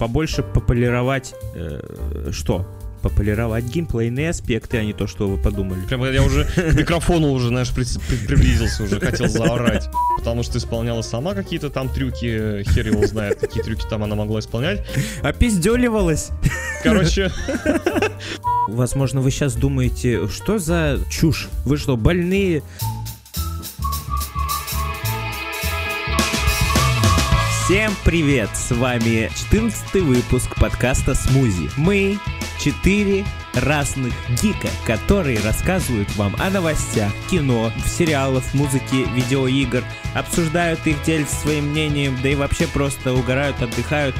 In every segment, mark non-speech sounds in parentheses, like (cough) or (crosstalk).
побольше популировать... э, что? Популировать геймплейные аспекты, а не то, что вы подумали. Прям я уже к микрофону уже, знаешь, при- при- приблизился, уже хотел заорать. Потому что исполняла сама какие-то там трюки, хер его знает, какие трюки там она могла исполнять. Опиздюливалась. Короче, Возможно, вы сейчас думаете, что за чушь? Вы что, больные? Всем привет! С вами 14 выпуск подкаста «Смузи». Мы четыре разных гика, которые рассказывают вам о новостях, кино, сериалов, музыке, видеоигр, обсуждают их, делятся своим мнением, да и вообще просто угорают, отдыхают.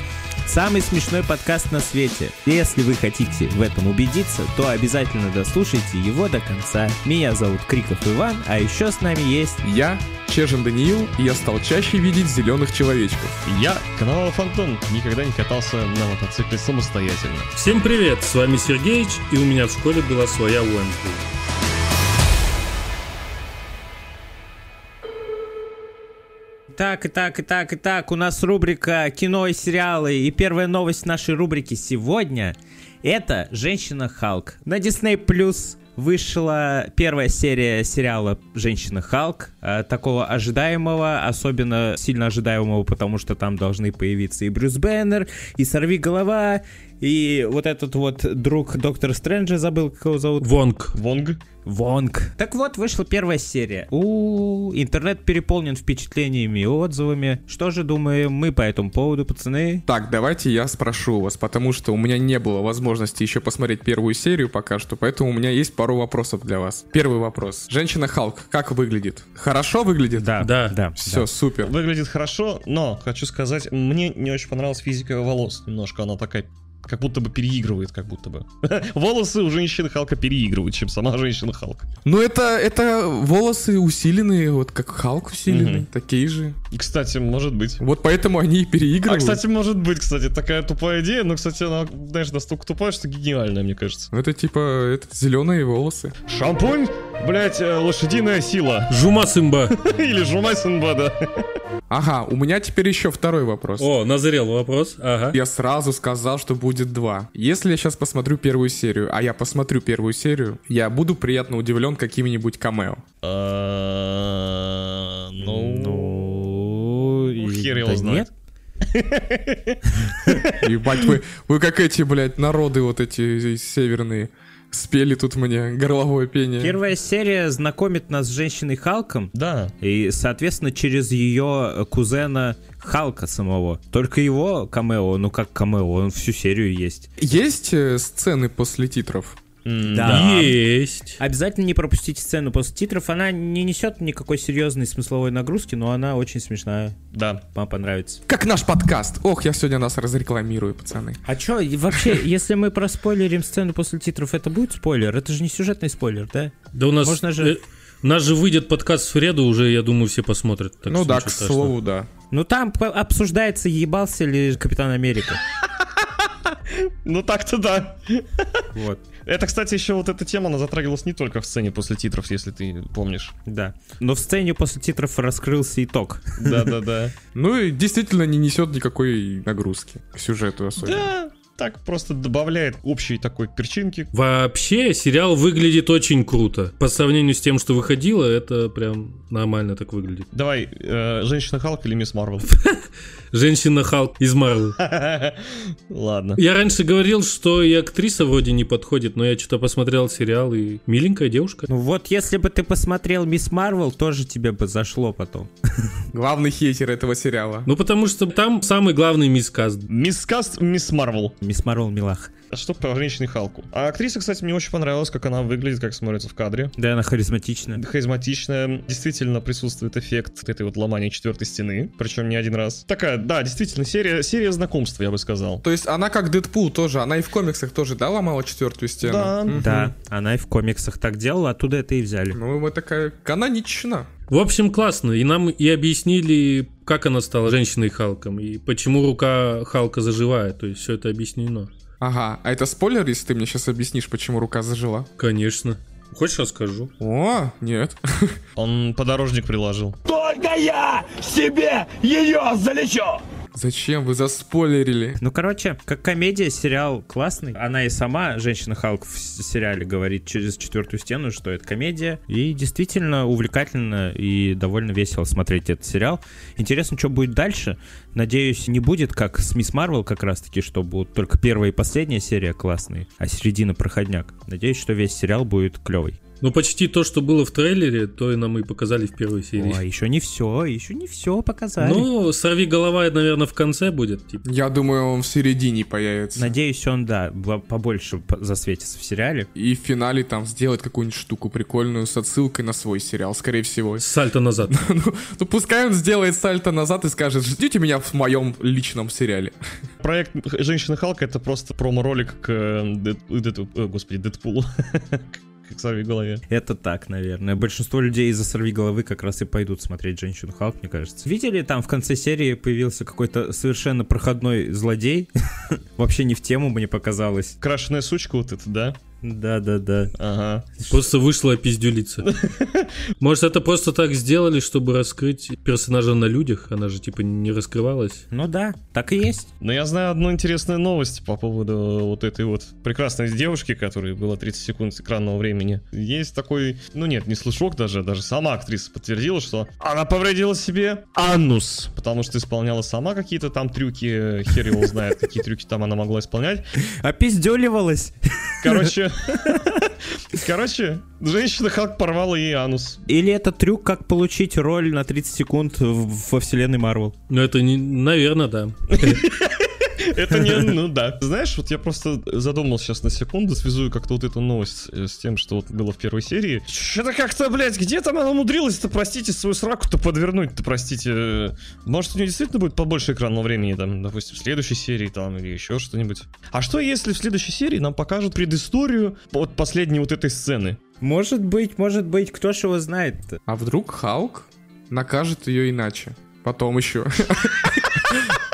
Самый смешной подкаст на свете. Если вы хотите в этом убедиться, то обязательно дослушайте его до конца. Меня зовут Криков Иван, а еще с нами есть... Я Чежин Даниил, и я стал чаще видеть зеленых человечков. я, Коновалов Антон, никогда не катался на мотоцикле самостоятельно. Всем привет, с вами Сергеич, и у меня в школе была своя Уэнсдей. Так, и так, и так, и так, у нас рубрика кино и сериалы. И первая новость нашей рубрики сегодня — это «Женщина Халк». На Disney Plus вышла первая серия сериала «Женщина Халк», э, такого ожидаемого, особенно сильно ожидаемого, потому что там должны появиться и Брюс Беннер, и Сорви Голова, и вот этот вот друг Доктора Стрэнджа, забыл, как его зовут. Вонг. Вонг. Вонг. Так вот, вышла первая серия. У интернет переполнен впечатлениями и отзывами. Что же думаем мы по этому поводу, пацаны? Так, давайте я спрошу у вас, потому что у меня не было возможности еще посмотреть первую серию пока что, поэтому у меня есть пару вопросов для вас. Первый вопрос. Женщина Халк, как выглядит? Хорошо выглядит? Да, Да. да. Все, супер. Выглядит хорошо, но хочу сказать, мне не очень понравилась физика волос. Немножко она такая как будто бы переигрывает, как будто бы. (laughs) Волосы у женщины Халка переигрывают, чем сама женщина Халк. Ну это, это волосы усиленные, вот как Халк усиленный, такие же. И, кстати, может быть. Вот поэтому они и А, переигрывают. кстати, может быть, кстати, такая тупая идея, но, кстати, она, знаешь, настолько тупая, что гениальная, мне кажется. Ну, Это типа это зеленые волосы. Шампунь, блять, лошадиная сила. Жума Сымба. (laughs) Или жумай да. Ага, у меня теперь еще второй вопрос. О, назрел вопрос. Ага. Я сразу сказал, что будет два. Если я сейчас посмотрю первую серию, а я посмотрю первую серию, я буду приятно удивлен какими-нибудь камео. А, Ну, хер его да знает. нет. (laughs) Ебать, вы, вы как эти, блядь, народы вот эти северные. Спели тут мне горловое пение. Первая серия знакомит нас с женщиной Халком, да. и, соответственно, через ее кузена Халка самого. Только его камео, ну как камео, он всю серию есть. Есть э, сцены после титров? Да. Есть. Обязательно не пропустите сцену после титров. Она не несет никакой серьезной смысловой нагрузки, но она очень смешная. Да. Вам понравится. Как наш подкаст. Ох, я сегодня нас разрекламирую, пацаны. А чё, вообще, (laughs) если мы проспойлерим сцену после титров, это будет спойлер? Это же не сюжетный спойлер, да? Да у нас... Можно же- э, У нас же выйдет подкаст в среду, уже, я думаю, все посмотрят. так ну да, к слову, да. Ну там обсуждается, ебался ли Капитан Америка. (laughs) Ну так-то да. Вот, Это, кстати, еще вот эта тема, она затрагивалась не только в сцене после титров, если ты помнишь. да. Но в сцене после титров раскрылся итог. Да-да-да. Ну и действительно не несет никакой нагрузки к сюжету особенно. Да, так просто добавляет общей такой перчинки. Вообще, сериал выглядит очень круто. По сравнению с тем, что выходило, это прям нормально так выглядит. Давай, э, Женщина Халк или Мисс Марвел? (laughs) Женщина Халк из Марвел. (laughs) Ладно. Я раньше говорил, что и актриса вроде не подходит, но я что-то посмотрел сериал, и миленькая девушка. Ну вот, если бы ты посмотрел Мисс Марвел, тоже тебе бы зашло потом. (laughs) Главный хейтер этого сериала. Ну, потому что там самый главный мискаст. Мисс Каст, Мисс Марвел. Мисс Марвел милах. А Что по женщине Халку? А актриса, кстати, мне очень понравилась, как она выглядит, как смотрится в кадре. Да, она харизматичная. Харизматичная, действительно присутствует эффект этой вот ломания четвертой стены, причем не один раз. Такая, да, действительно, серия, серия знакомства, я бы сказал. То есть она как Дэдпул тоже, она и в комиксах тоже, да, ломала четвертую стену? Да. Мгм. Да, она и в комиксах так делала, оттуда это и взяли. Ну, вот такая канонична. В общем, классно. И нам и объяснили, как она стала женщиной Халком, и почему рука Халка заживает. То есть все это объяснено. Ага, а это спойлер, если ты мне сейчас объяснишь, почему рука зажила? Конечно. Хочешь, расскажу? О, нет. (laughs) Он подорожник приложил. Только я себе ее залечу! Зачем вы заспойлерили? Ну, короче, как комедия, сериал классный. Она и сама, женщина Халк в сериале говорит через четвертую стену, что это комедия. И действительно увлекательно и довольно весело смотреть этот сериал. Интересно, что будет дальше. Надеюсь, не будет как с Мисс Марвел как раз-таки, что будут только первая и последняя серия классные, а середина проходняк. Надеюсь, что весь сериал будет клевый. Ну, почти то, что было в трейлере, то и нам и показали в первой серии. Ой, еще не все, еще не все показали. Ну, сорви голова, наверное, в конце будет. Типа. Я думаю, он в середине появится. Надеюсь, он, да, бо- побольше по- засветится в сериале. И в финале там сделает какую-нибудь штуку прикольную с отсылкой на свой сериал, скорее всего. Сальто назад. (laughs) Ну, ну, пускай он сделает сальто назад и скажет, ждите меня в моем личном сериале. (laughs) Проект Женщина Халка это просто промо-ролик к э, Дэд- э, господи, Дэдпулу. (laughs) Как сорви голове. Это так, наверное. Большинство людей из-за сорви головы как раз и пойдут смотреть женщину Халк, мне кажется. Видели, там в конце серии появился какой-то совершенно проходной злодей. (laughs) Вообще не в тему, мне показалось. Крашеная сучка вот эта, да? Да-да-да. Ага. Просто вышла пиздюлица. (laughs) Может, это просто так сделали, чтобы раскрыть персонажа на людях? Она же, типа, не раскрывалась. Ну да, так и есть. Но я знаю одну интересную новость по поводу вот этой вот прекрасной девушки, которой было 30 секунд экранного времени. Есть такой, ну нет, не слушок даже, даже сама актриса подтвердила, что она повредила себе анус, потому что исполняла сама какие-то там трюки, хер его знает, какие трюки там она могла исполнять. (laughs) Опиздюливалась. Короче, (laughs) короче, женщина Халк порвала ей анус. Или это трюк, как получить роль на 30 секунд во вселенной Марвел. Ну, это, не, наверное, да. (laughs) Это не, ну да. Знаешь, вот я просто задумался сейчас на секунду, связую как-то вот эту новость э, с тем, что вот было в первой серии. Что-то как-то, блядь, где там она умудрилась-то, простите, свою сраку-то подвернуть-то, простите. Может, у нее действительно будет побольше экранного времени, там, допустим, в следующей серии там или еще что-нибудь. А что если в следующей серии нам покажут предысторию от последней вот этой сцены? Может быть, может быть, кто ж его знает-то? А вдруг Халк накажет ее иначе? Потом еще. (laughs)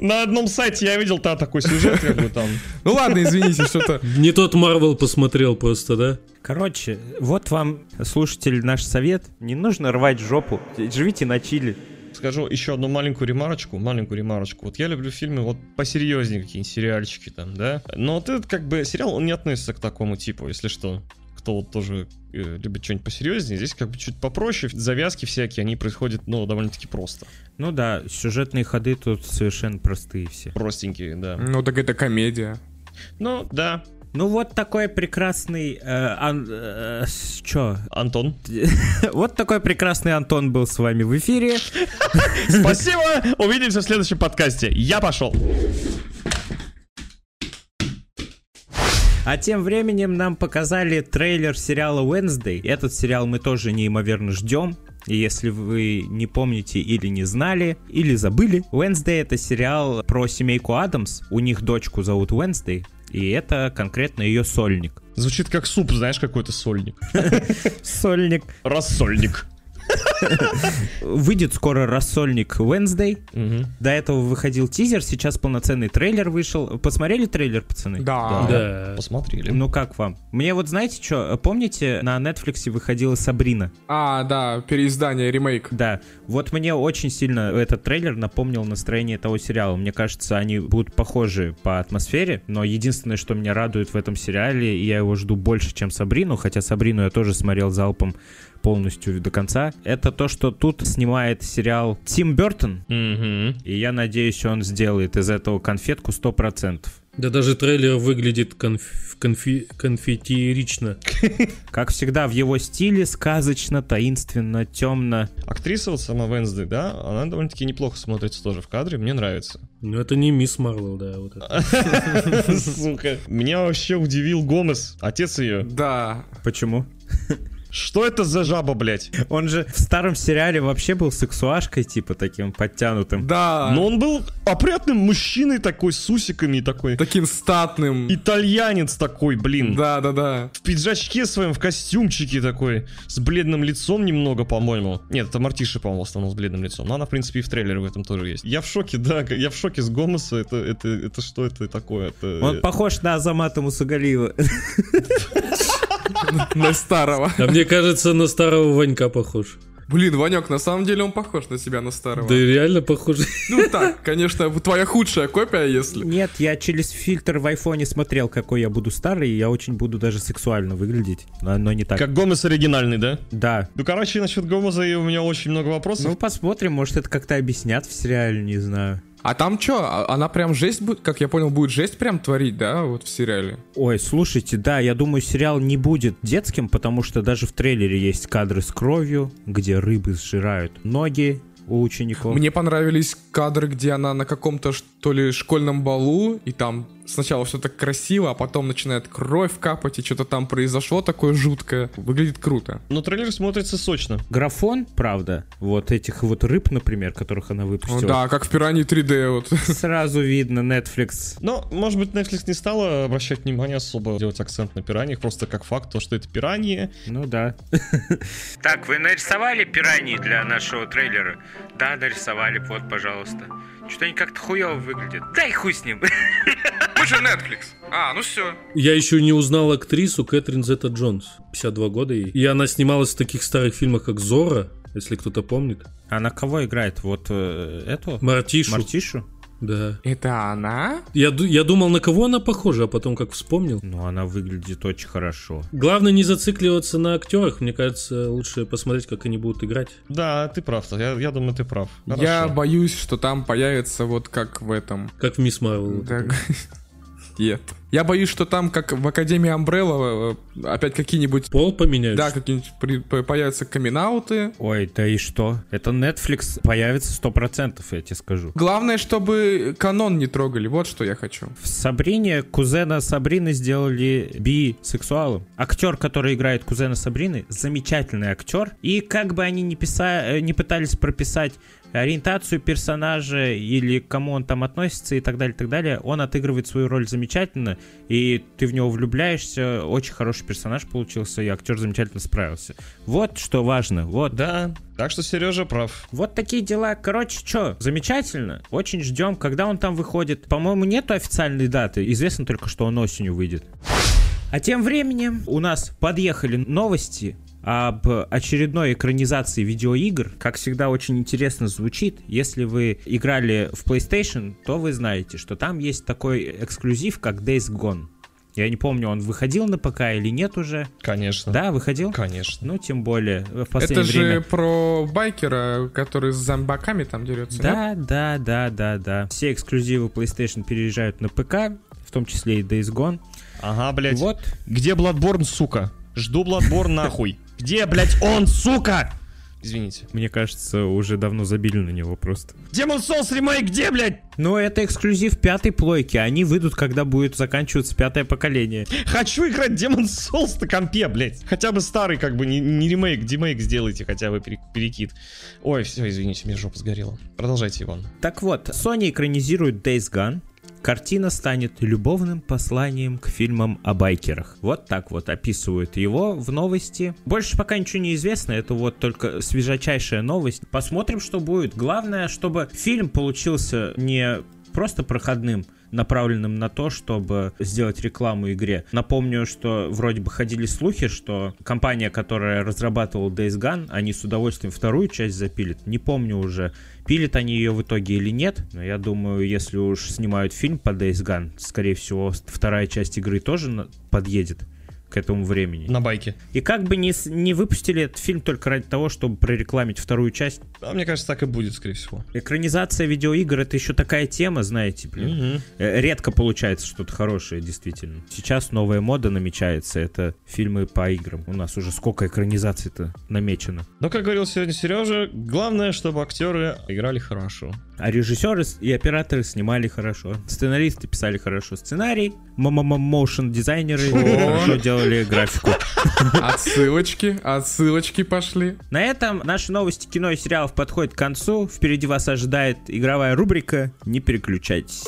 На одном сайте я видел та такой сюжет, как бы там. Ну ладно, извините, что-то... Не тот Марвел посмотрел просто, да? Короче, вот вам, слушатели, наш совет. Не нужно рвать жопу. Живите на чили. Скажу еще одну маленькую ремарочку, маленькую ремарочку. Вот я люблю фильмы вот посерьезнее, какие-нибудь сериальчики там, да. Но вот этот как бы сериал, он не относится к такому типу, если что. Кто вот тоже э, любит что-нибудь посерьезнее, здесь как бы чуть попроще. Завязки всякие, они происходят, ну, довольно-таки просто. Ну да, сюжетные ходы тут совершенно простые все. Простенькие, да. Ну так это комедия. Ну, да. Ну вот такой прекрасный... э, ан- э, чё? Антон. (laughs) Вот такой прекрасный Антон был с вами в эфире. (laughs) Спасибо! Увидимся в следующем подкасте. Я пошел. А тем временем нам показали трейлер сериала Wednesday. Этот сериал мы тоже неимоверно ждем. И если вы не помните или не знали, или забыли, Wednesday это сериал про семейку Адамс. У них дочку зовут Wednesday. И это конкретно ее сольник. Звучит как суп, знаешь, какой-то сольник. (laughs) Сольник. Рассольник. Выйдет скоро рассольник Wednesday. До этого выходил тизер, сейчас полноценный трейлер вышел. Посмотрели трейлер, пацаны? Да. Да. Посмотрели. Ну как вам? Мне вот знаете что, помните, на Netflix выходила Сабрина? А, да, переиздание, ремейк. Да, вот мне очень сильно этот трейлер напомнил настроение того сериала. Мне кажется, они будут похожи по атмосфере, но единственное, что меня радует в этом сериале, я его жду больше, чем Сабрину, хотя Сабрину я тоже смотрел залпом полностью до конца, это то, что тут снимает сериал Тим Бертон, Мгм. и я надеюсь, он сделает из этого конфетку 100%. Да даже трейлер выглядит конф- конфи- конфеттерично. Как всегда, в его стиле сказочно, таинственно, темно. Актриса вот сама Венсдей, да, она довольно-таки неплохо смотрится тоже в кадре, мне нравится. Ну это не мисс Марвел, да, вот это. (laughs) Сука. Меня вообще удивил Гомес, отец ее. Да. Почему? (laughs) Что это за жаба, блядь? Он же в старом сериале вообще был сексуашкой, типа таким подтянутым. Да. Но он был опрятным мужчиной такой, с усиками такой. Таким статным. Итальянец такой, блин. Да, да, да. В пиджачке своем, в костюмчике такой, с бледным лицом немного, по-моему. Нет, это Мартиша, по-моему, в основном с бледным лицом. Но она, в принципе, и в трейлере в этом тоже есть. Я в шоке, да, я в шоке с Гомеса. Это, это, это что это такое? Это... Он похож на Азамата Мусагалиева. (laughs) (laughs) На старого. А мне кажется, на старого Ванька похож. Блин, Ванек, на самом деле он похож на себя, на старого. Да реально похоже. (laughs) Ну так, конечно, твоя худшая копия, если... Нет, я через фильтр в айфоне смотрел, какой я буду старый, и я очень буду даже сексуально выглядеть, но, но не так. Как Гомес оригинальный, да? Да. Ну, короче, насчет Гомеза у меня очень много вопросов. Ну, посмотрим, может, это как-то объяснят в сериале, не знаю. А там что, она прям жесть будет, как я понял, будет жесть прям творить, да, вот в сериале? Ой, слушайте, да, я думаю, сериал не будет детским, потому что даже в трейлере есть кадры с кровью, где рыбы сжирают ноги у учеников. Мне понравились кадры, где она на каком-то что ли школьном балу, и там сначала все так красиво, а потом начинает кровь капать, и что-то там произошло такое жуткое. Выглядит круто. Но трейлер смотрится сочно. Графон, правда, вот этих вот рыб, например, которых она Ну выпустила. да, как в Пираньи 3D вот. Сразу видно Netflix. Но, может быть, Netflix не стала обращать внимание особо, делать акцент на пираньях, просто как факт, то, что это пираньи. Ну да. Так, вы нарисовали пираньи для нашего трейлера? Да, нарисовали, вот, пожалуйста. Что-то они как-то хуево выглядят. Дай хуй с ним. (laughs) Мы же Netflix. А, ну все. Я еще не узнал актрису Кэтрин Зета Джонс. 52 года ей. И она снималась в таких старых фильмах, как Зора, если кто-то помнит. Она кого играет? Вот э, эту? Мартишу. Мартишу? Да. Это она? Я, я думал, на кого она похожа, а потом как вспомнил. Ну, она выглядит очень хорошо. Главное не зацикливаться на актерах. Мне кажется, лучше посмотреть, как они будут играть. Да, ты прав. Я, я думаю, ты прав. Я Хорошо. боюсь, что там появится вот как в этом. Как в Мисс Марвел. Так. Нет. Я боюсь, что там, как в Академии Амбрелла, э, опять какие-нибудь... Пол поменяют. Да, какие-нибудь при- появятся камин Ой, да и что? Это Netflix появится 100%, я тебе скажу. Главное, чтобы канон не трогали, вот что я хочу. В Сабрине кузена Сабрины сделали бисексуалом. Актер, который играет кузена Сабрины, замечательный актер. И как бы они не, писа... э, не пытались прописать ориентацию персонажа или к кому он там относится и так далее, так далее, он отыгрывает свою роль замечательно, и ты в него влюбляешься, очень хороший персонаж получился, и актер замечательно справился. Вот что важно, вот. Да, так что Сережа прав. Вот такие дела. Короче, что, замечательно. Очень ждем, когда он там выходит. По-моему, нету официальной даты. Известно только, что он осенью выйдет. А тем временем у нас подъехали новости об очередной экранизации видеоигр. Как всегда, очень интересно звучит. Если вы играли в PlayStation, то вы знаете, что там есть такой эксклюзив, как Days Gone. Я не помню, он выходил на ПК или нет уже. Конечно. Да, выходил? Конечно. Ну, тем более, в Это последнее же время. про байкера, который с зомбаками там дерется. нет? Да, да, да, да, да. Все эксклюзивы PlayStation переезжают на ПК, в том числе и Days Gone. Ага, блядь. Вот. Где Bloodborne, сука? Жду Bloodborne (laughs) нахуй. Где, блядь, он, сука? Извините. Мне кажется, уже давно забили на него просто. Demon Souls ремейк, где, блядь? Но это эксклюзив пятой плойки. Они выйдут, когда будет заканчиваться пятое поколение. Хочу играть Demon Souls на компе, блядь. Хотя бы старый, как бы, не, не ремейк, демейк сделайте хотя бы пере- перекид. Ой, все, извините, мне жопа сгорела. Продолжайте, Иван. Так вот, Sony экранизирует Days Gone. Картина станет любовным посланием к фильмам о байкерах. Вот так вот описывают его в новости. Больше пока ничего не известно, это вот только свежачайшая новость. Посмотрим, что будет. Главное, чтобы фильм получился не просто проходным, направленным на то, чтобы сделать рекламу игре. Напомню, что вроде бы ходили слухи, что компания, которая разрабатывала Days Gone, они с удовольствием вторую часть запилят. Не помню уже, пилят они ее в итоге или нет, но я думаю, если уж снимают фильм по Days Gone, скорее всего, вторая часть игры тоже подъедет к этому времени. На байке. И как бы не, не выпустили этот фильм только ради того, чтобы прорекламить вторую часть. А мне кажется, так и будет, скорее всего. Экранизация видеоигр это еще такая тема, знаете, блин. Э, Редко получается что-то хорошее, действительно. Сейчас новая мода намечается, это фильмы по играм. У нас уже сколько экранизаций-то намечено. Но, как говорил сегодня Сережа, главное, чтобы актеры играли хорошо. А режиссеры и операторы снимали хорошо. Сценаристы писали хорошо сценарий. Моушен дизайнеры хорошо делали графику. Отсылочки, отсылочки пошли. На этом наши новости кино и сериалов подходят к концу. Впереди вас ожидает игровая рубрика. Не переключайтесь.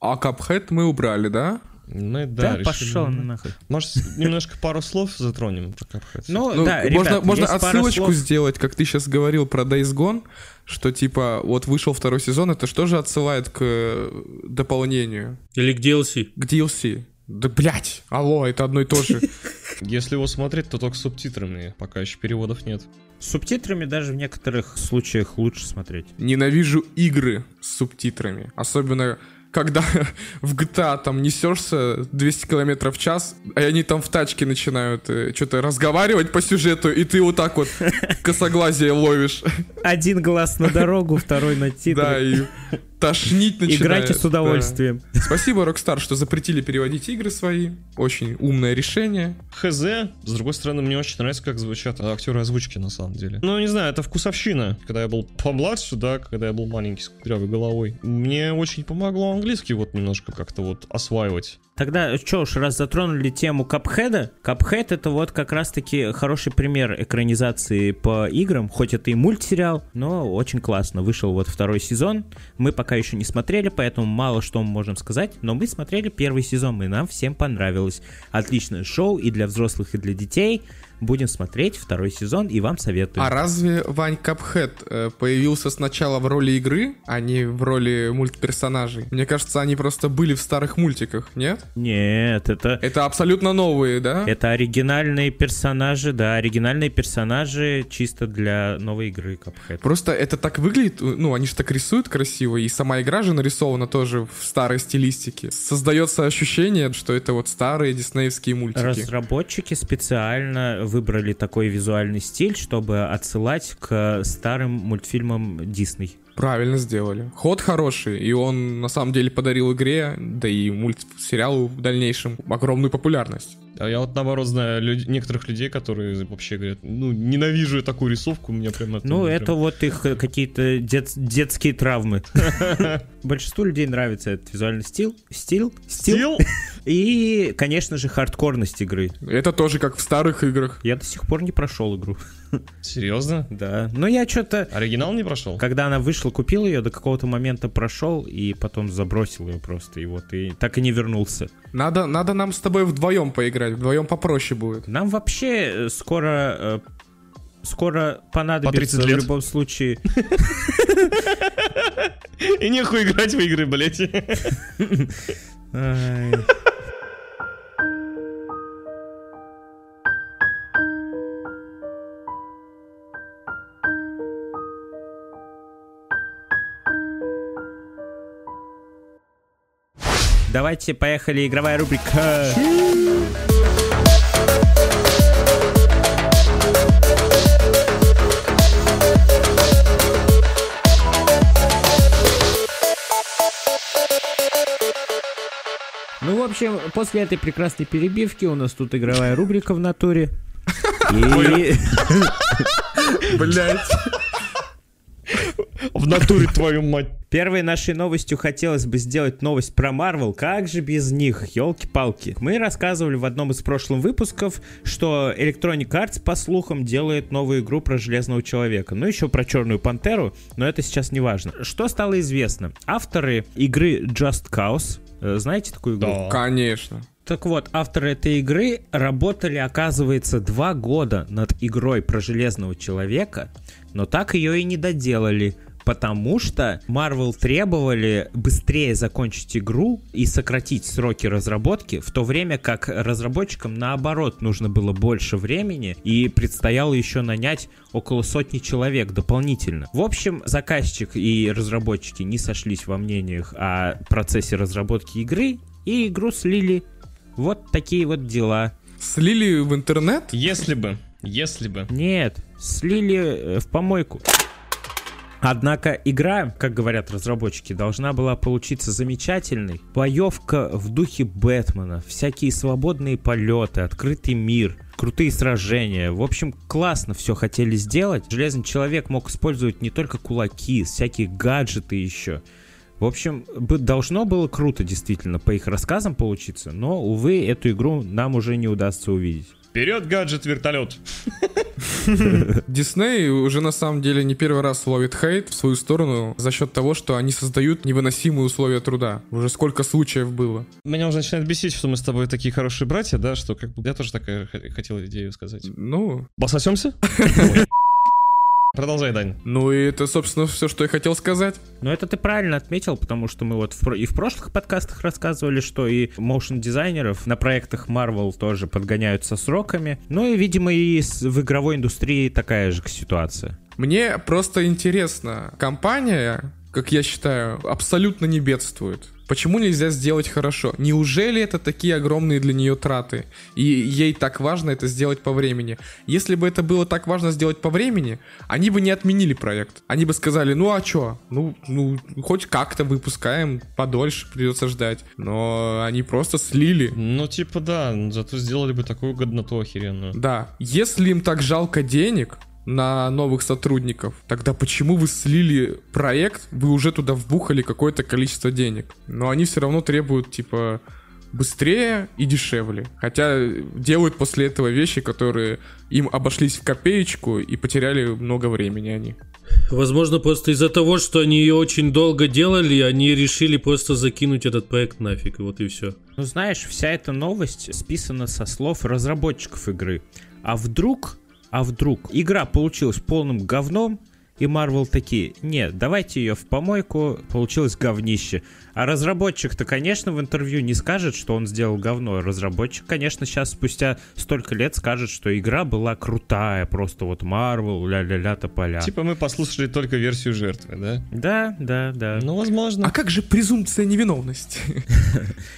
А Капхэт мы убрали, да? Ну, Да, да, решили. пошел нахуй. Может, немножко пару слов затронем про Cuphead? Ну, Ну, да, можно, ребят, можно отсылочку слов. сделать, как ты сейчас говорил про Days Gone, что типа вот вышел второй сезон, это что же отсылает к э, дополнению, Или к DLC. к DLC. Да, блядь, алло, это одно и то же. (laughs) Если его смотреть, то только с субтитрами, пока еще переводов нет. С субтитрами даже в некоторых случаях лучше смотреть. Ненавижу игры с субтитрами. Особенно когда (laughs) в GTA там несешься 200 километров в час, и они там в тачке начинают э, что-то разговаривать по сюжету, и ты вот так вот (laughs) косоглазие ловишь. Один глаз на дорогу, второй на титры. Да, и тошнить начинает. Играйте с да. удовольствием. Спасибо, Rockstar, что запретили переводить игры свои. Очень умное решение. Хз, с другой стороны, мне очень нравится, как звучат актеры озвучки на самом деле. Ну, не знаю, это вкусовщина. Когда я был помладше, да, когда я был маленький с кудрявой головой, мне очень помогло английский вот немножко как-то вот осваивать. Тогда, что уж, раз затронули тему Капхеда, Капхед это вот как раз-таки хороший пример экранизации по играм, хоть это и мультсериал, но очень классно. Вышел вот второй сезон, мы пока еще не смотрели, поэтому мало что мы можем сказать, но мы смотрели первый сезон, и нам всем понравилось. Отличное шоу и для взрослых, и для детей. Будем смотреть второй сезон и вам советую. А разве Вань Капхед э, появился сначала в роли игры, а не в роли мультперсонажей? Мне кажется, они просто были в старых мультиках, нет? Нет, это... Это абсолютно новые, да? Это оригинальные персонажи, да, оригинальные персонажи чисто для новой игры Cuphead. Просто это так выглядит, ну, они же так рисуют красиво, и сама игра же нарисована тоже в старой стилистике. Создается ощущение, что это вот старые диснеевские мультики. Разработчики специально выбрали такой визуальный стиль, чтобы отсылать к старым мультфильмам Дисней. Правильно сделали. Ход хороший, и он на самом деле подарил игре, да и мультсериалу в дальнейшем огромную популярность. А я вот наоборот знаю люд- некоторых людей, которые вообще говорят, ну, ненавижу я такую рисовку, у меня прям это... Ну, прям- это вот их э, какие-то дет- детские травмы. (laughs) Большинству людей нравится этот визуальный стиль. Стиль? Стил? (laughs) И, конечно же, хардкорность игры. Это тоже как в старых играх. Я до сих пор не прошел игру. Серьезно? (laughs) Да. Но я что-то... Оригинал не прошел? Когда она вышла, купил ее, до какого-то момента прошел, и потом забросил ее просто. И вот, и так и не вернулся. Надо, надо нам с тобой вдвоем поиграть, вдвоем попроще будет. Нам вообще э, скоро... э, Скоро понадобится 30 в лет. любом случае. (laughs) И нехуй играть в игры, блять. Ай. Давайте, поехали, игровая рубрика. Ну, в общем, после этой прекрасной перебивки у нас тут игровая рубрика в натуре. И... (laughs) (laughs) Блять. В натуре твою мать. Первой нашей новостью хотелось бы сделать новость про Marvel. Как же без них, елки-палки. Мы рассказывали в одном из прошлых выпусков, что Electronic Arts, по слухам, делает новую игру про Железного Человека. Ну, еще про Черную Пантеру, но это сейчас не важно. Что стало известно? Авторы игры Just Cause, э, знаете такую игру? Да. Конечно. Так вот, авторы этой игры работали, оказывается, два года над игрой про Железного Человека, но так ее и не доделали, потому что Marvel требовали быстрее закончить игру и сократить сроки разработки, в то время как разработчикам, наоборот, нужно было больше времени и предстояло еще нанять около сотни человек дополнительно. В общем, заказчик и разработчики не сошлись во мнениях о процессе разработки игры, и игру слили. Вот такие вот дела. Слили в интернет? Если бы, если бы. Нет, слили э, в помойку. Однако игра, как говорят разработчики, должна была получиться замечательной. Боевка в духе Бэтмена, всякие свободные полеты, открытый мир, крутые сражения. В общем, классно все хотели сделать. Железный человек мог использовать не только кулаки, всякие гаджеты еще. В общем, должно было круто действительно по их рассказам получиться, но, увы, эту игру нам уже не удастся увидеть. Вперед, гаджет, вертолет. (laughs) (laughs) Дисней уже на самом деле не первый раз ловит хейт в свою сторону за счет того, что они создают невыносимые условия труда. Уже сколько случаев было. Меня уже начинает бесить, что мы с тобой такие хорошие братья, да, что как бы я тоже такая хотел идею сказать. Ну, Пососемся? (laughs) Продолжай, Дань. Ну и это, собственно, все, что я хотел сказать. Ну, это ты правильно отметил, потому что мы вот в, и в прошлых подкастах рассказывали, что и моушен дизайнеров на проектах Marvel тоже подгоняют со сроками. Ну и, видимо, и с- в игровой индустрии такая же ситуация. Мне просто интересно, компания, как я считаю, абсолютно не бедствует. Почему нельзя сделать хорошо? Неужели это такие огромные для нее траты? И ей так важно это сделать по времени. Если бы это было так важно сделать по времени, они бы не отменили проект. Они бы сказали, ну а чё? Ну, ну хоть как-то выпускаем, подольше придется ждать. Но они просто слили. Ну, типа, да, зато сделали бы такую годноту охеренную. Да, если им так жалко денег на новых сотрудников, тогда почему вы слили проект, вы уже туда вбухали какое-то количество денег, но они все равно требуют, типа, быстрее и дешевле. Хотя делают после этого вещи, которые им обошлись в копеечку и потеряли много времени они. Возможно, просто из-за того, что они ее очень долго делали, они решили просто закинуть этот проект нафиг, и вот и все. Ну, знаешь, вся эта новость списана со слов разработчиков игры. А вдруг, а вдруг игра получилась полным говном, и Marvel такие, нет, давайте ее в помойку, получилось говнище. А разработчик-то, конечно, в интервью не скажет, что он сделал говно. Разработчик, конечно, сейчас спустя столько лет скажет, что игра была крутая, просто вот Marvel, ля-ля-ля, тополя. Типа мы послушали только версию жертвы, да? Да, да, да. Ну, возможно. А как же презумпция невиновности? (laughs)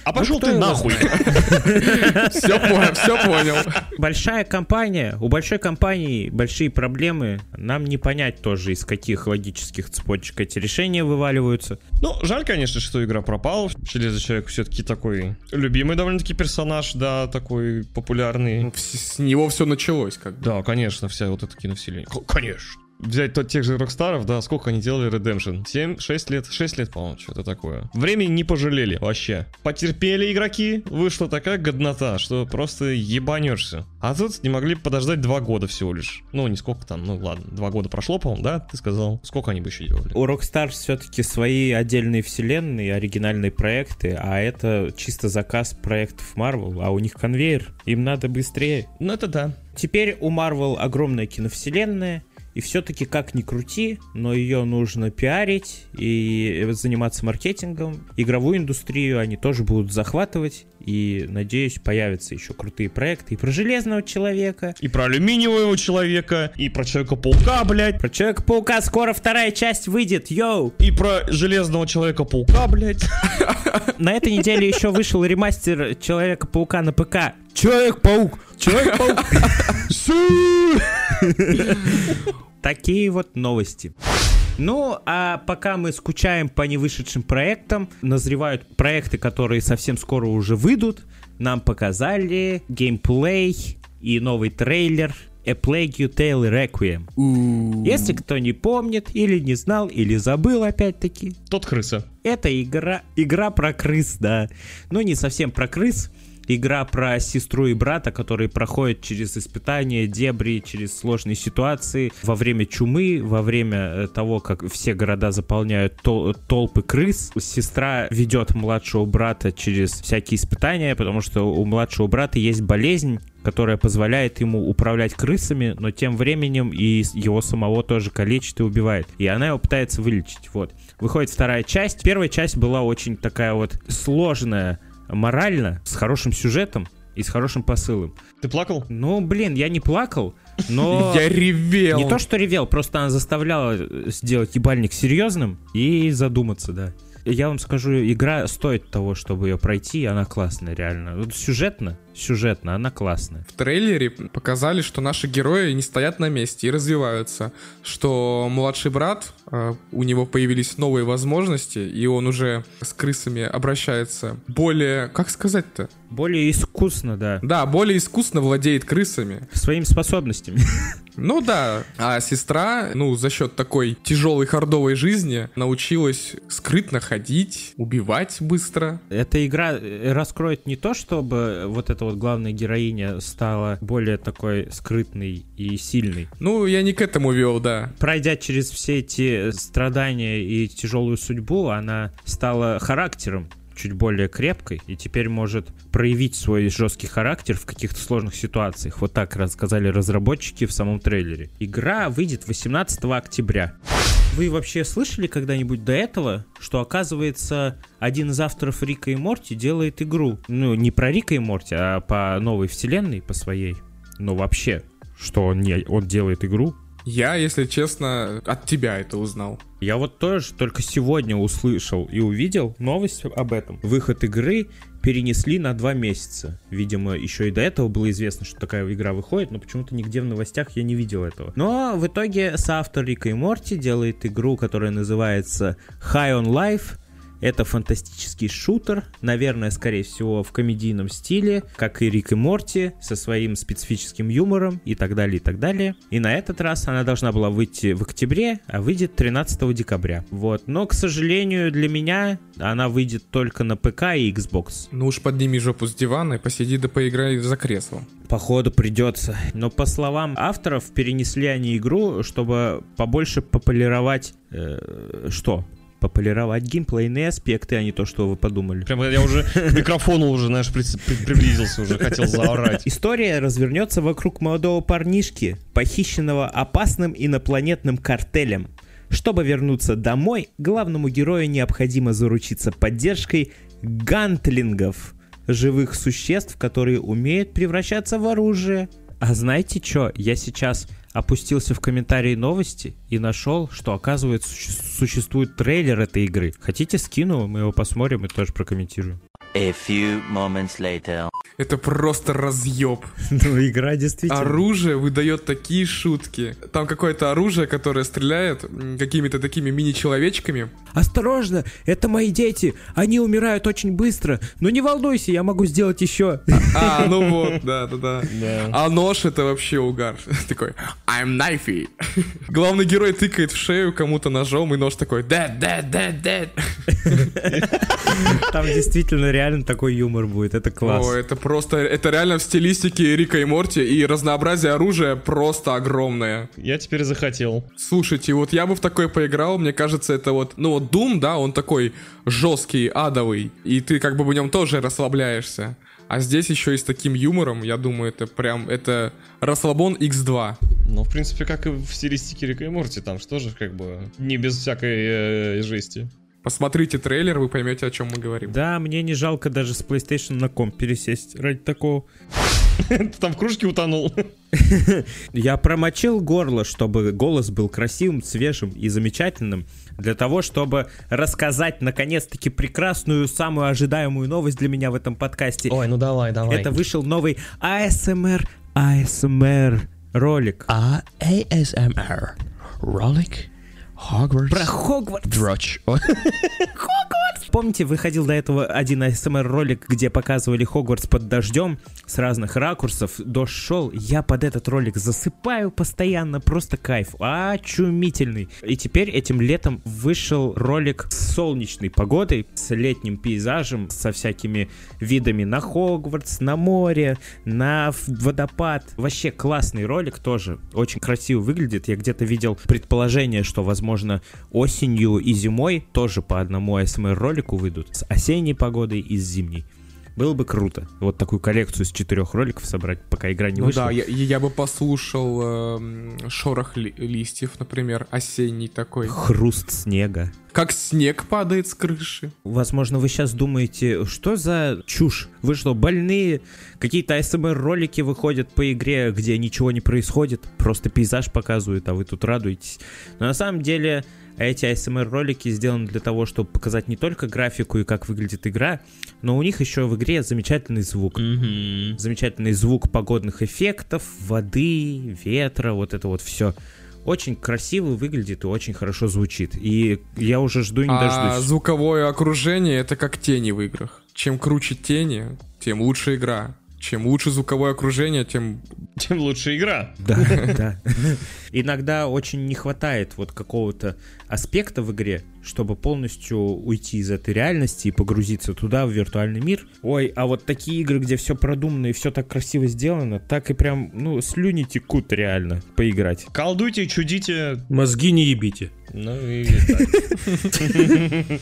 А пошел кто ты нахуй! Все понял, все понял. Большая компания, у большой компании большие проблемы, нам не понять тоже, из каких логических цепочек эти решения вываливаются. Ну, жаль, конечно, что игра пропала. Железный человек все-таки такой любимый довольно-таки персонаж, да, такой популярный. С с него все началось, как бы. Да, конечно, вся вот эта киновселенная. Конечно. Взять тот, тех же Рокстаров, да, сколько они делали Redemption? 7, 6 лет? 6 лет, по-моему, что-то такое. Времени не пожалели вообще. Потерпели игроки, вышла такая годнота, что просто ебанешься. А тут не могли подождать 2 года всего лишь. Ну, не сколько там, ну ладно, 2 года прошло, по-моему, да, ты сказал? Сколько они бы еще делали? У Rockstar все-таки свои отдельные вселенные, оригинальные проекты, а это чисто заказ проектов Marvel, а у них конвейер, им надо быстрее. Ну, это да. Теперь у Marvel огромная киновселенная, и все-таки как ни крути, но ее нужно пиарить и заниматься маркетингом. Игровую индустрию они тоже будут захватывать, и, надеюсь, появятся еще крутые проекты и про Железного Человека, И про алюминиевого человека, и про Человека-паука, блядь, про Человека-паука скоро вторая часть выйдет, йоу! и про Железного Человека-паука, блядь. (laughs) На этой неделе еще вышел ремастер Человека-паука на ПК. Человек-паук! Человек-паук! (laughs) Такие вот новости. Ну, а пока мы скучаем по невышедшим проектам, назревают проекты, которые совсем скоро уже выйдут, нам показали геймплей и новый трейлер A Plague You Tale Requiem. Если кто не помнит, или не знал, или забыл опять-таки, Тот крыса. это игра, игра про крыс, да. Ну, не совсем про крыс. Игра про сестру и брата, которые проходят через испытания, дебри, через сложные ситуации во время чумы, во время э, того, как все города заполняют тол- толпы крыс. Сестра ведет младшего брата через всякие испытания, потому что у младшего брата есть болезнь, которая позволяет ему управлять крысами, но тем временем и его самого тоже калечит и убивает. И она его пытается вылечить. Вот. Выходит вторая часть. Первая часть была очень такая вот сложная морально, с хорошим сюжетом и с хорошим посылом. Ты плакал? Ну, блин, я не плакал, но... (laughs) Я ревел. Не то, что ревел, просто она заставляла сделать ебальник серьезным и задуматься, да. Я вам скажу, игра стоит того, чтобы ее пройти, она классная, реально. Сюжетно, сюжетно, она классная. В трейлере показали, что наши герои не стоят на месте и развиваются, что младший брат, э, у него появились новые возможности, и он уже с крысами обращается более, как сказать-то? Более искусно, да. Да, более искусно владеет крысами. Своими способностями. (laughs) Ну да, а сестра, ну, за счет такой тяжелой хардовой жизни научилась скрытно ходить, убивать быстро. Эта игра э, раскроет не то, чтобы вот эта вот главная героиня стала более такой скрытной и сильной. Ну, я не к этому вел, да. Пройдя через все эти страдания и тяжелую судьбу, она стала характером чуть более крепкой и теперь может проявить свой жесткий характер в каких-то сложных ситуациях. Вот так рассказали разработчики в самом трейлере. Игра выйдет 18 октября. Вы вообще слышали когда-нибудь до этого, что оказывается один из авторов Рика и Морти делает игру? Ну, не про Рика и Морти, а по новой вселенной, по своей. Но вообще, что он, не, он делает игру Я, если честно, от тебя это узнал. Я вот тоже только сегодня услышал и увидел новость об этом. Выход игры перенесли на два месяца. Видимо, еще и до этого было известно, что такая игра выходит, но почему-то нигде в новостях я не видел этого. Но в итоге соавтор Рика и Морти делает игру, которая называется High on Life. Это фантастический шутер, наверное, скорее всего, в комедийном стиле, как и Рик и Морти, со своим специфическим юмором и так далее, и так далее. И на этот раз она должна была выйти в октябре, а выйдет 13 декабря. Вот. Но, к сожалению, для меня она выйдет только на ПК и Xbox. Ну уж подними жопу с дивана и посиди да поиграй за креслом. Походу придется. Но по словам авторов, перенесли они игру, чтобы побольше популяризовать... э, что? Популяризовать геймплейные аспекты, а не то, что вы подумали. Прям я уже к микрофону уже, знаешь, при- при- приблизился, уже хотел (laughs) заорать. История развернется вокруг молодого парнишки, похищенного опасным инопланетным картелем. Чтобы вернуться домой, главному герою необходимо заручиться поддержкой гантлингов, живых существ, которые умеют превращаться в оружие. А знаете что? Я сейчас опустился в комментарии новости и нашел, что оказывается суще- существует трейлер этой игры. Хотите скину, мы его посмотрим и тоже прокомментируем. A few moments later. Это просто разъеб. (laughs) Ну, игра действительно. Оружие выдает такие шутки. Там какое-то оружие, которое стреляет какими-то такими мини-человечками. Осторожно, это мои дети. Они умирают очень быстро. Но не волнуйся, я могу сделать еще. (laughs) А, ну вот, да, да, да. Да. А нож это вообще угар. (laughs) Такой, I'm knifey. Главный герой тыкает в шею кому-то ножом, и нож такой, dead, dead, dead, dead. Там действительно реально такой юмор будет. Это класс. О, это просто, это реально в стилистике Рика и Морти, и разнообразие оружия просто огромное. Я теперь захотел. Слушайте, вот я бы в такой поиграл, мне кажется, это вот, ну вот Doom, да, он такой жесткий, адовый, и ты как бы в нем тоже расслабляешься. А здесь еще и с таким юмором, я думаю, это прям, это расслабон X2. Ну, в принципе, как и в стилистике Рика и Морти, там что же как бы не без всякой э, жести. Посмотрите трейлер, вы поймете, о чем мы говорим. Да, мне не жалко даже с PlayStation на комп пересесть ради такого. Ты (laughs) там в кружке утонул. (laughs) Я промочил горло, чтобы голос был красивым, свежим и замечательным, для того, чтобы рассказать наконец-таки прекрасную, самую ожидаемую новость для меня в этом подкасте. Ой, ну давай, давай. Это вышел новый ASMR ASMR ролик А ASMR. Ролик Хогвартс про Хогвартс. Дрочь. (laughs) Помните, выходил до этого один ASMR ролик, где показывали Хогвартс под дождем с разных ракурсов. Дождь шел, я под этот ролик засыпаю постоянно, просто кайф. Очумительный. И теперь этим летом вышел ролик с солнечной погодой, с летним пейзажем, со всякими видами на Хогвартс, на море, на водопад. Вообще классный ролик тоже. Очень красиво выглядит. Я где-то видел предположение, что, возможно, осенью и зимой тоже по одному ASMR ролику выйдут. С осенней погодой и с зимней. Было бы круто. Вот такую коллекцию из четырех роликов собрать, пока игра не Ну вышла. да, я, я бы послушал эм, шорох ли- листьев, например, осенний такой. Хруст снега. Как снег падает с крыши. Возможно, вы сейчас думаете, что за чушь? Вы что, больные? Какие-то ASMR-ролики выходят по игре, где ничего не происходит, просто пейзаж показывают, а вы тут радуетесь. Но на самом деле эти ASMR-ролики сделаны для того, чтобы показать не только графику и как выглядит игра, но у них еще в игре замечательный звук. Замечательный звук погодных эффектов, воды, ветра, вот это вот все. Очень красиво выглядит и очень хорошо звучит. И я уже жду и не А дождусь. звуковое окружение это как тени в играх. Чем круче тени, тем лучше игра. Чем лучше звуковое окружение, тем... Тем лучше игра. Да, (laughs) да. Иногда очень не хватает вот какого-то аспекта в игре, чтобы полностью уйти из этой реальности и погрузиться туда, в виртуальный мир. Ой, а вот такие игры, где все продумано и все так красиво сделано, так и прям, ну, слюни текут реально поиграть. Колдуйте, чудите. Мозги не ебите. Ну и так.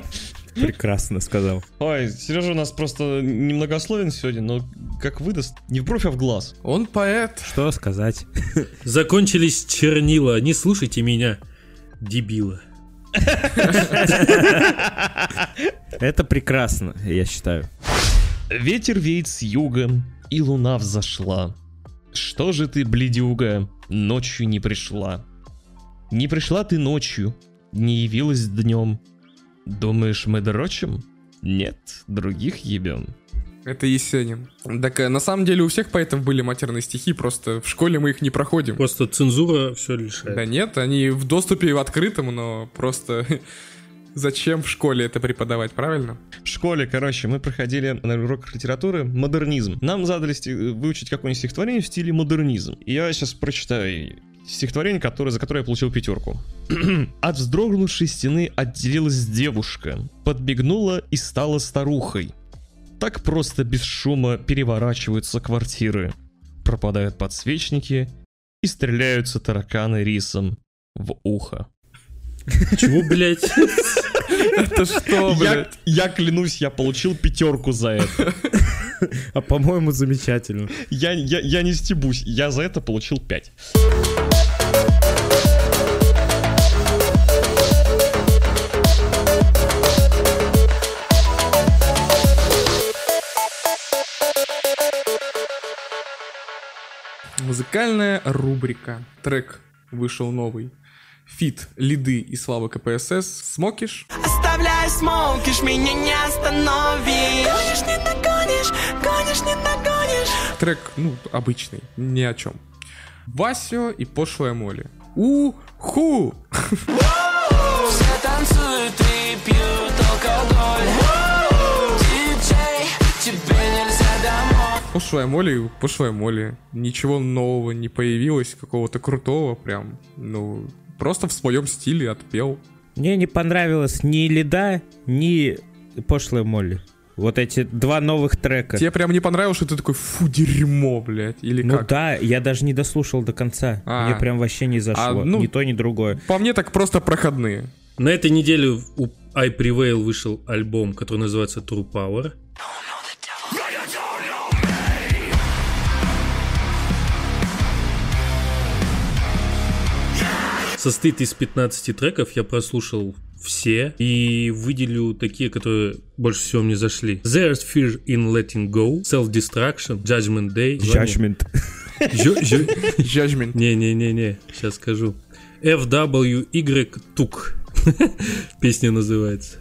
(laughs) Прекрасно сказал. Ой, Сережа у нас просто немногословен сегодня, но как выдаст, не в бровь, а в глаз. Он поэт. Что сказать? (laughs) Закончились чернила, не слушайте меня, дебила. (laughs) Это прекрасно, я считаю. Ветер веет с юга, и луна взошла. Что же ты, бледюга, ночью не пришла? Не пришла ты ночью, не явилась днем. Думаешь, мы дрочим? Нет, других ебем. Это Есенин. Так э, на самом деле у всех поэтов были матерные стихи, просто в школе мы их не проходим. Просто цензура все Да решает. нет, они в доступе в открытом, но просто (laughs) зачем в школе это преподавать, правильно? В школе, короче, мы проходили на уроках литературы модернизм. Нам задали выучить какое-нибудь стихотворение в стиле модернизм. И я сейчас прочитаю стихотворение, которое, за которое я получил пятерку. (clears throat) От вздрогнувшей стены отделилась девушка, подбегнула и стала старухой. Так просто без шума переворачиваются квартиры. Пропадают подсвечники и стреляются тараканы рисом в ухо. Чего, блядь? (laughs) Это что, Я, блядь? я клянусь, я получил пятерку за это. А по-моему, замечательно. Я, я, я не стебусь, я за это получил 5. Музыкальная рубрика. Трек вышел новый. Фит, лиды и слава КПСС. Смокиш. Оставляй смолкишь, меня не остановишь Гонишь, не догонишь, гонишь, не догонишь Трек, ну, обычный, ни о чем. Васио и пошлая Молли. У-ху! (laughs) Все танцуют и пьют Пошлая Молли, пошлая Молли. Ничего нового не появилось, какого-то крутого прям. Ну, просто в своем стиле отпел. Мне не понравилось ни Лида, ни Пошлая Молли. Вот эти два новых трека. Тебе прям не понравилось, что ты такой, фу, дерьмо, блядь, или Ну как? да, я даже не дослушал до конца. А. Мне прям вообще не зашло. А, ну- Ни то, ни другое. По мне так просто проходные. На этой неделе у I Prevail вышел альбом, который называется True Power. Состоит из 15 треков, я прослушал все и выделю такие, которые больше всего мне зашли. There's Fear in Letting Go, Self-Destruction, Judgment Day. Judgment. Judgment. Не-не-не-не, сейчас скажу. FWY Тук. (laughs) Песня называется.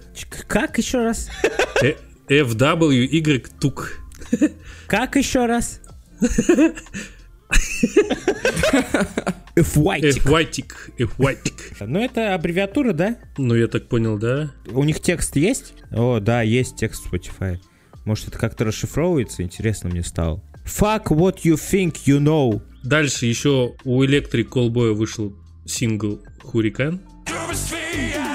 Как еще раз? Э, FWY Тук. Как еще раз? (laughs) Фуайтик. Фвайтик. Фвайтик. Ну это аббревиатура, да? Ну, я так понял, да? У них текст есть? О, да, есть текст в Spotify. Может, это как-то расшифровывается? Интересно мне стало. Fuck what you think you know. Дальше еще у Electric Callboy вышел сингл Hurricane. Du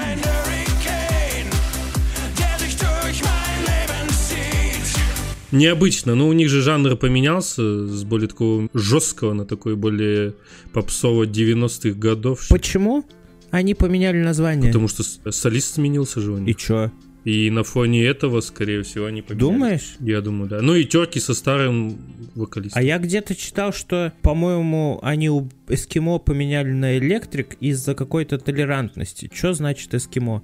Необычно, но у них же жанр поменялся с более такого жесткого на такой более попсово 90-х годов. Почему они поменяли название? Потому что солист сменился же у И них. чё? И на фоне этого, скорее всего, они поменялись. Думаешь? Я думаю, да. Ну и терки со старым вокалистом. А я где-то читал, что, по-моему, они у эскимо поменяли на электрик из-за какой-то толерантности. Что значит эскимо?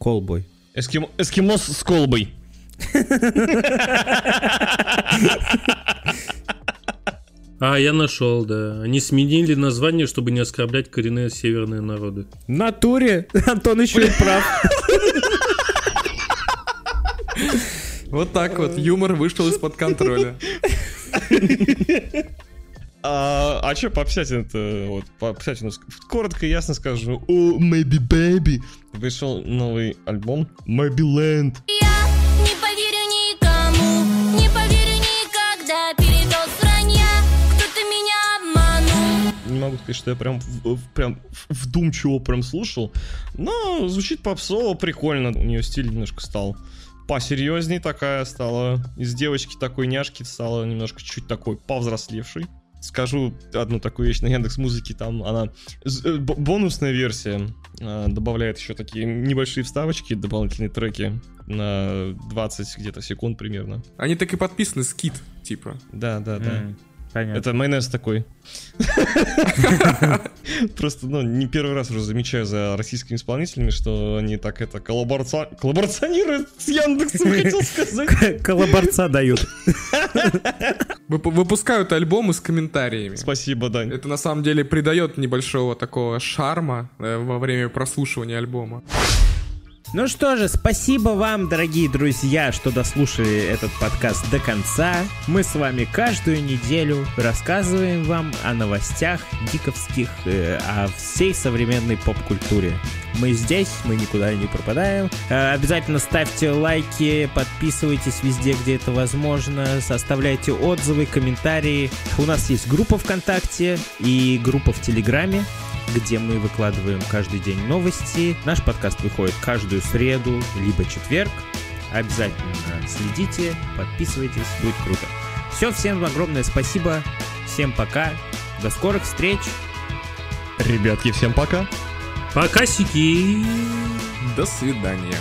Колбой. Эскимо, эскимос с колбой. А, я нашел, да. Они сменили название, чтобы не оскорблять коренные северные народы. Натуре? Антон еще и прав. Вот так вот, юмор вышел из-под контроля. А, а что по Псятину-то? Вот, по Псятину коротко и ясно скажу. О, Maybe Baby. Вышел новый альбом Maybe Land. Я могу сказать, что я прям, прям вдумчиво прям слушал. Но звучит попсово, прикольно. У нее стиль немножко стал посерьезней такая стала. Из девочки такой няшки стала немножко чуть такой повзрослевшей. Скажу одну такую вещь на Яндекс Музыке, там она э, б- бонусная версия э, добавляет еще такие небольшие вставочки, дополнительные треки на 20 где-то секунд примерно. Они так и подписаны скит, типа. Да, да, да. Понятно. Это майонез такой. Просто, ну, не первый раз уже замечаю за российскими исполнителями, что они так это коллаборационируют с Яндексом, хотел сказать. Коллаборца дают. Вып- выпускают альбомы с комментариями. Спасибо, Дань. Это на самом деле придает небольшого такого шарма э, во время прослушивания альбома. Ну что же, спасибо вам, дорогие друзья, что дослушали этот подкаст до конца. Мы с вами каждую неделю рассказываем вам о новостях гиковских, э, о всей современной поп-культуре. Мы здесь, мы никуда не пропадаем. Э, обязательно ставьте лайки, подписывайтесь везде, где это возможно, составляйте отзывы, комментарии. У нас есть группа ВКонтакте и группа в Телеграме где мы выкладываем каждый день новости. Наш подкаст выходит каждую среду, либо четверг. Обязательно следите, подписывайтесь, будет круто. Все, всем огромное спасибо, всем пока, до скорых встреч. Ребятки, всем пока. Пока, сики! До свидания.